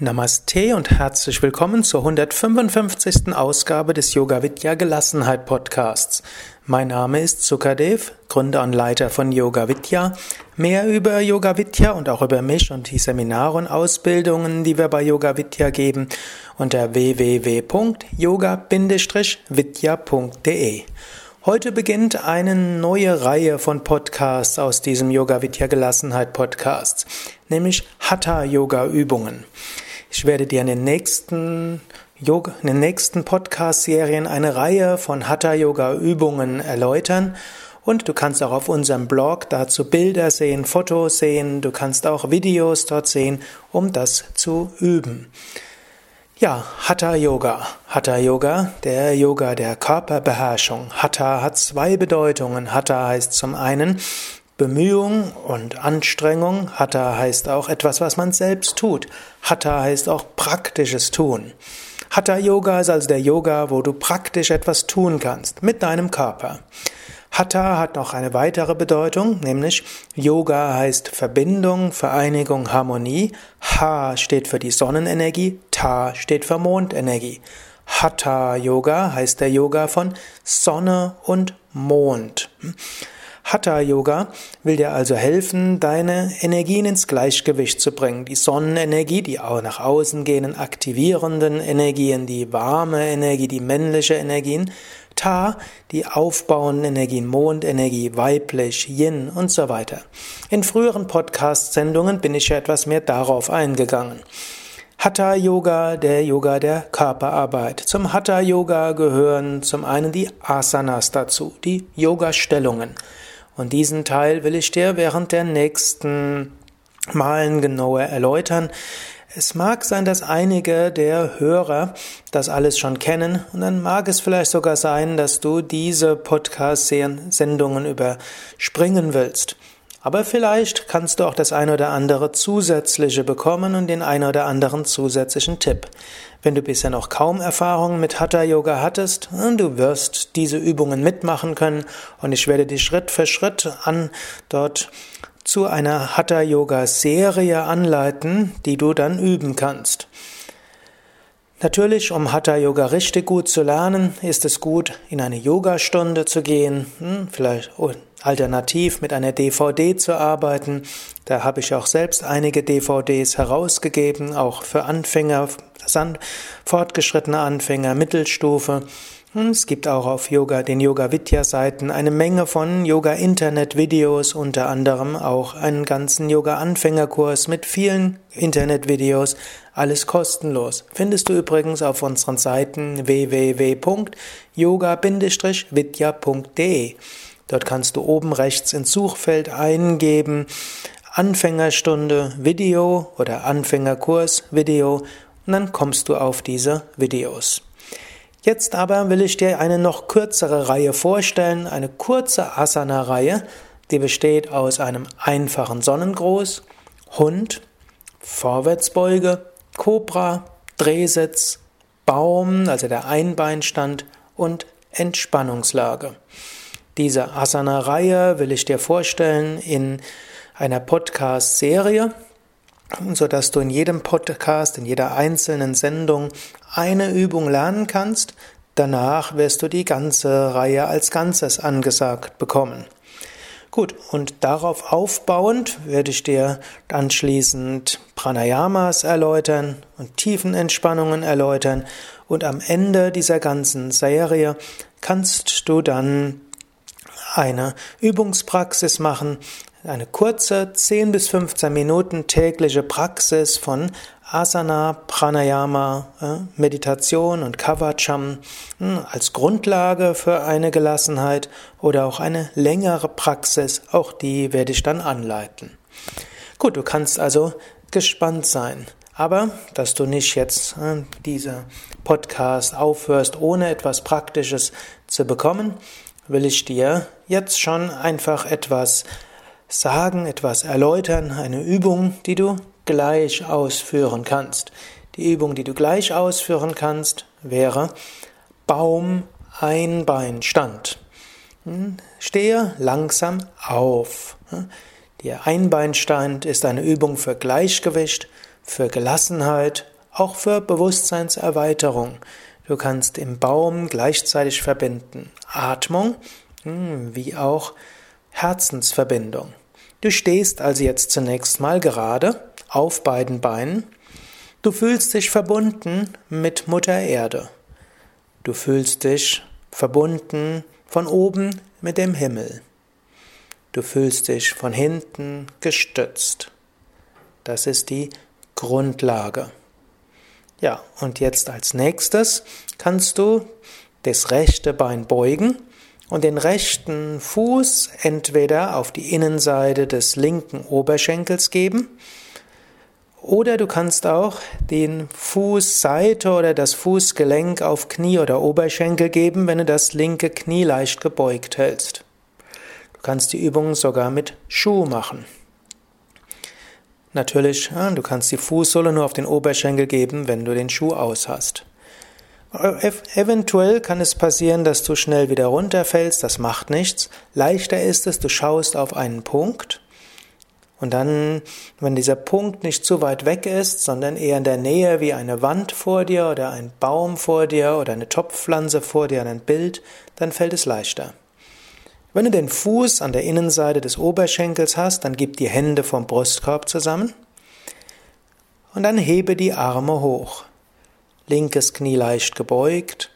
Namaste und herzlich willkommen zur 155. Ausgabe des Yoga Vidya Gelassenheit Podcasts. Mein Name ist Sukadev, Gründer und Leiter von Yoga Vidya. Mehr über Yoga Vidya und auch über mich und die Seminare und Ausbildungen, die wir bei Yoga Vidya geben, unter www.yoga-vidya.de. Heute beginnt eine neue Reihe von Podcasts aus diesem Yoga Vidya Gelassenheit Podcast, nämlich Hatha Yoga Übungen. Ich werde dir in den nächsten Yoga, in den nächsten Podcast-Serien eine Reihe von Hatha-Yoga-Übungen erläutern. Und du kannst auch auf unserem Blog dazu Bilder sehen, Fotos sehen, du kannst auch Videos dort sehen, um das zu üben. Ja, Hatha Yoga. Hatha Yoga, der Yoga der Körperbeherrschung. Hatha hat zwei Bedeutungen. Hatha heißt zum einen Bemühung und Anstrengung. Hatha heißt auch etwas, was man selbst tut. Hatha heißt auch praktisches Tun. Hatha Yoga ist also der Yoga, wo du praktisch etwas tun kannst mit deinem Körper. Hatha hat noch eine weitere Bedeutung, nämlich Yoga heißt Verbindung, Vereinigung, Harmonie. Ha steht für die Sonnenenergie, Ta steht für Mondenergie. Hatha Yoga heißt der Yoga von Sonne und Mond. Hatha Yoga will dir also helfen, deine Energien ins Gleichgewicht zu bringen. Die Sonnenenergie, die auch nach außen gehenden aktivierenden Energien, die warme Energie, die männliche Energien, Ta, die aufbauenden Energien, Mondenergie, weiblich, Yin und so weiter. In früheren Podcast-Sendungen bin ich ja etwas mehr darauf eingegangen. Hatha Yoga, der Yoga der Körperarbeit. Zum Hatha Yoga gehören zum einen die Asanas dazu, die Yoga-Stellungen. Und diesen Teil will ich dir während der nächsten Malen genauer erläutern. Es mag sein, dass einige der Hörer das alles schon kennen und dann mag es vielleicht sogar sein, dass du diese Podcast-Sendungen überspringen willst. Aber vielleicht kannst du auch das eine oder andere zusätzliche bekommen und den einen oder anderen zusätzlichen Tipp. Wenn du bisher noch kaum Erfahrung mit Hatha Yoga hattest, du wirst diese Übungen mitmachen können und ich werde dich Schritt für Schritt an dort zu einer Hatha Yoga Serie anleiten, die du dann üben kannst. Natürlich, um Hatha Yoga richtig gut zu lernen, ist es gut, in eine Yogastunde zu gehen, hm, vielleicht oh, alternativ mit einer DVD zu arbeiten. Da habe ich auch selbst einige DVDs herausgegeben, auch für Anfänger, fortgeschrittene Anfänger, Mittelstufe. Es gibt auch auf Yoga, den Yoga Vidya Seiten eine Menge von Yoga Internet Videos, unter anderem auch einen ganzen Yoga Anfängerkurs mit vielen Internet Videos, alles kostenlos. Findest du übrigens auf unseren Seiten www.yoga-vidya.de. Dort kannst du oben rechts ins Suchfeld eingeben Anfängerstunde Video oder Anfängerkurs Video und dann kommst du auf diese Videos. Jetzt aber will ich dir eine noch kürzere Reihe vorstellen, eine kurze Asana-Reihe, die besteht aus einem einfachen Sonnengruß, Hund, Vorwärtsbeuge, Cobra, Drehsitz, Baum, also der Einbeinstand und Entspannungslage. Diese Asana-Reihe will ich dir vorstellen in einer Podcast-Serie sodass du in jedem Podcast, in jeder einzelnen Sendung eine Übung lernen kannst. Danach wirst du die ganze Reihe als Ganzes angesagt bekommen. Gut, und darauf aufbauend werde ich dir anschließend Pranayamas erläutern und Tiefenentspannungen erläutern und am Ende dieser ganzen Serie kannst du dann eine Übungspraxis machen, eine kurze 10 bis 15 Minuten tägliche Praxis von Asana, Pranayama, äh, Meditation und Kavacham hm, als Grundlage für eine Gelassenheit oder auch eine längere Praxis, auch die werde ich dann anleiten. Gut, du kannst also gespannt sein. Aber, dass du nicht jetzt äh, diese Podcast aufhörst, ohne etwas Praktisches zu bekommen, will ich dir jetzt schon einfach etwas sagen, etwas erläutern, eine Übung, die du gleich ausführen kannst. Die Übung, die du gleich ausführen kannst, wäre Baum Einbeinstand. Hm, stehe langsam auf. Der Einbeinstand ist eine Übung für Gleichgewicht, für Gelassenheit, auch für Bewusstseinserweiterung. Du kannst im Baum gleichzeitig verbinden Atmung hm, wie auch Herzensverbindung. Du stehst also jetzt zunächst mal gerade auf beiden Beinen. Du fühlst dich verbunden mit Mutter Erde. Du fühlst dich verbunden von oben mit dem Himmel. Du fühlst dich von hinten gestützt. Das ist die Grundlage. Ja, und jetzt als nächstes kannst du das rechte Bein beugen und den rechten Fuß entweder auf die Innenseite des linken Oberschenkels geben oder du kannst auch den Fußseite oder das Fußgelenk auf Knie oder Oberschenkel geben, wenn du das linke Knie leicht gebeugt hältst. Du kannst die Übung sogar mit Schuh machen. Natürlich, du kannst die Fußsohle nur auf den Oberschenkel geben, wenn du den Schuh aus hast. Eventuell kann es passieren, dass du schnell wieder runterfällst, das macht nichts. Leichter ist es, du schaust auf einen Punkt und dann, wenn dieser Punkt nicht zu weit weg ist, sondern eher in der Nähe wie eine Wand vor dir oder ein Baum vor dir oder eine Topfpflanze vor dir, ein Bild, dann fällt es leichter. Wenn du den Fuß an der Innenseite des Oberschenkels hast, dann gib die Hände vom Brustkorb zusammen und dann hebe die Arme hoch. Linkes Knie leicht gebeugt,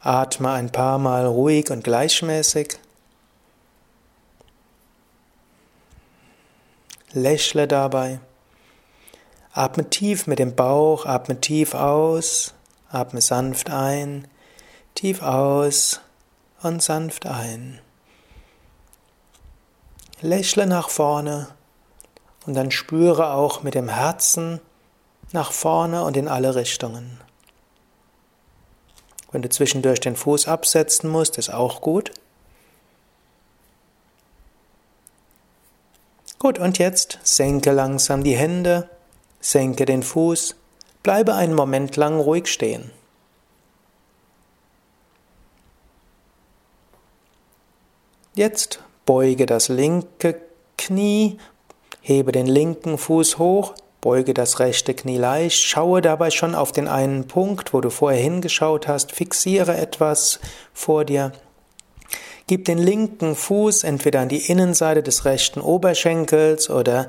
atme ein paar Mal ruhig und gleichmäßig. Lächle dabei. Atme tief mit dem Bauch, atme tief aus, atme sanft ein, tief aus und sanft ein. Lächle nach vorne und dann spüre auch mit dem Herzen nach vorne und in alle Richtungen. Wenn du zwischendurch den Fuß absetzen musst, ist auch gut. Gut, und jetzt senke langsam die Hände, senke den Fuß, bleibe einen Moment lang ruhig stehen. Jetzt beuge das linke Knie, hebe den linken Fuß hoch, beuge das rechte Knie leicht, schaue dabei schon auf den einen Punkt, wo du vorher hingeschaut hast, fixiere etwas vor dir. Gib den linken Fuß entweder an die Innenseite des rechten Oberschenkels oder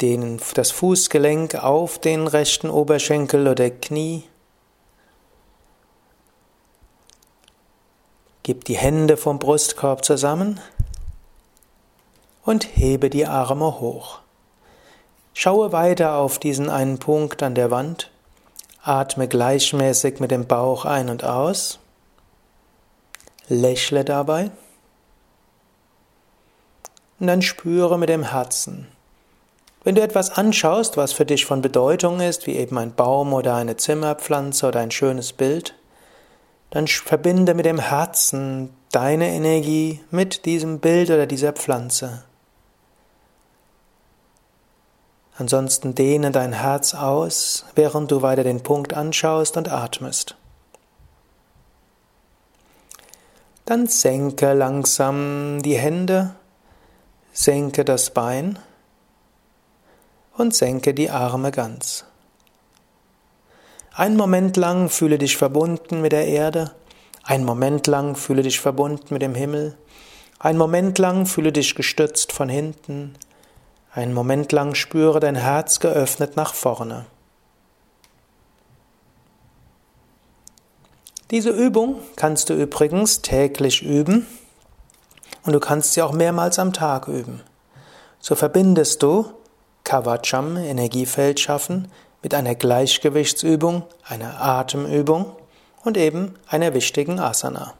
den, das Fußgelenk auf den rechten Oberschenkel oder Knie. Gib die Hände vom Brustkorb zusammen und hebe die Arme hoch. Schaue weiter auf diesen einen Punkt an der Wand. Atme gleichmäßig mit dem Bauch ein und aus. Lächle dabei. Und dann spüre mit dem Herzen. Wenn du etwas anschaust, was für dich von Bedeutung ist, wie eben ein Baum oder eine Zimmerpflanze oder ein schönes Bild, dann verbinde mit dem Herzen deine Energie mit diesem Bild oder dieser Pflanze. Ansonsten dehne dein Herz aus, während du weiter den Punkt anschaust und atmest. Dann senke langsam die Hände, senke das Bein und senke die Arme ganz. Ein Moment lang fühle dich verbunden mit der Erde, ein Moment lang fühle dich verbunden mit dem Himmel, ein Moment lang fühle dich gestützt von hinten, einen Moment lang spüre dein Herz geöffnet nach vorne. Diese Übung kannst du übrigens täglich üben und du kannst sie auch mehrmals am Tag üben. So verbindest du Kavacham, Energiefeld schaffen, mit einer Gleichgewichtsübung, einer Atemübung und eben einer wichtigen Asana.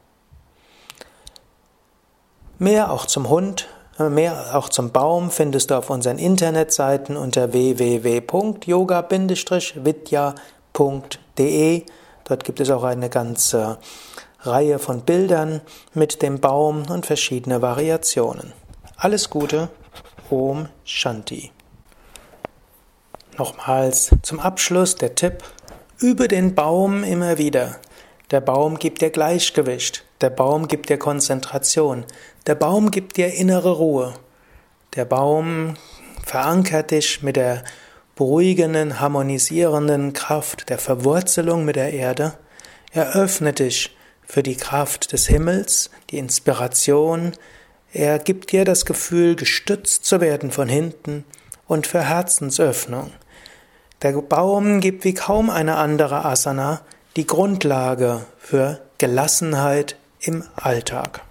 Mehr auch zum Hund Mehr auch zum Baum findest du auf unseren Internetseiten unter www.yoga-vidya.de. Dort gibt es auch eine ganze Reihe von Bildern mit dem Baum und verschiedene Variationen. Alles Gute, Om Shanti. Nochmals zum Abschluss der Tipp, übe den Baum immer wieder. Der Baum gibt dir Gleichgewicht. Der Baum gibt dir Konzentration. Der Baum gibt dir innere Ruhe. Der Baum verankert dich mit der beruhigenden, harmonisierenden Kraft der Verwurzelung mit der Erde. Er öffnet dich für die Kraft des Himmels, die Inspiration. Er gibt dir das Gefühl, gestützt zu werden von hinten und für Herzensöffnung. Der Baum gibt wie kaum eine andere Asana die Grundlage für Gelassenheit im Alltag.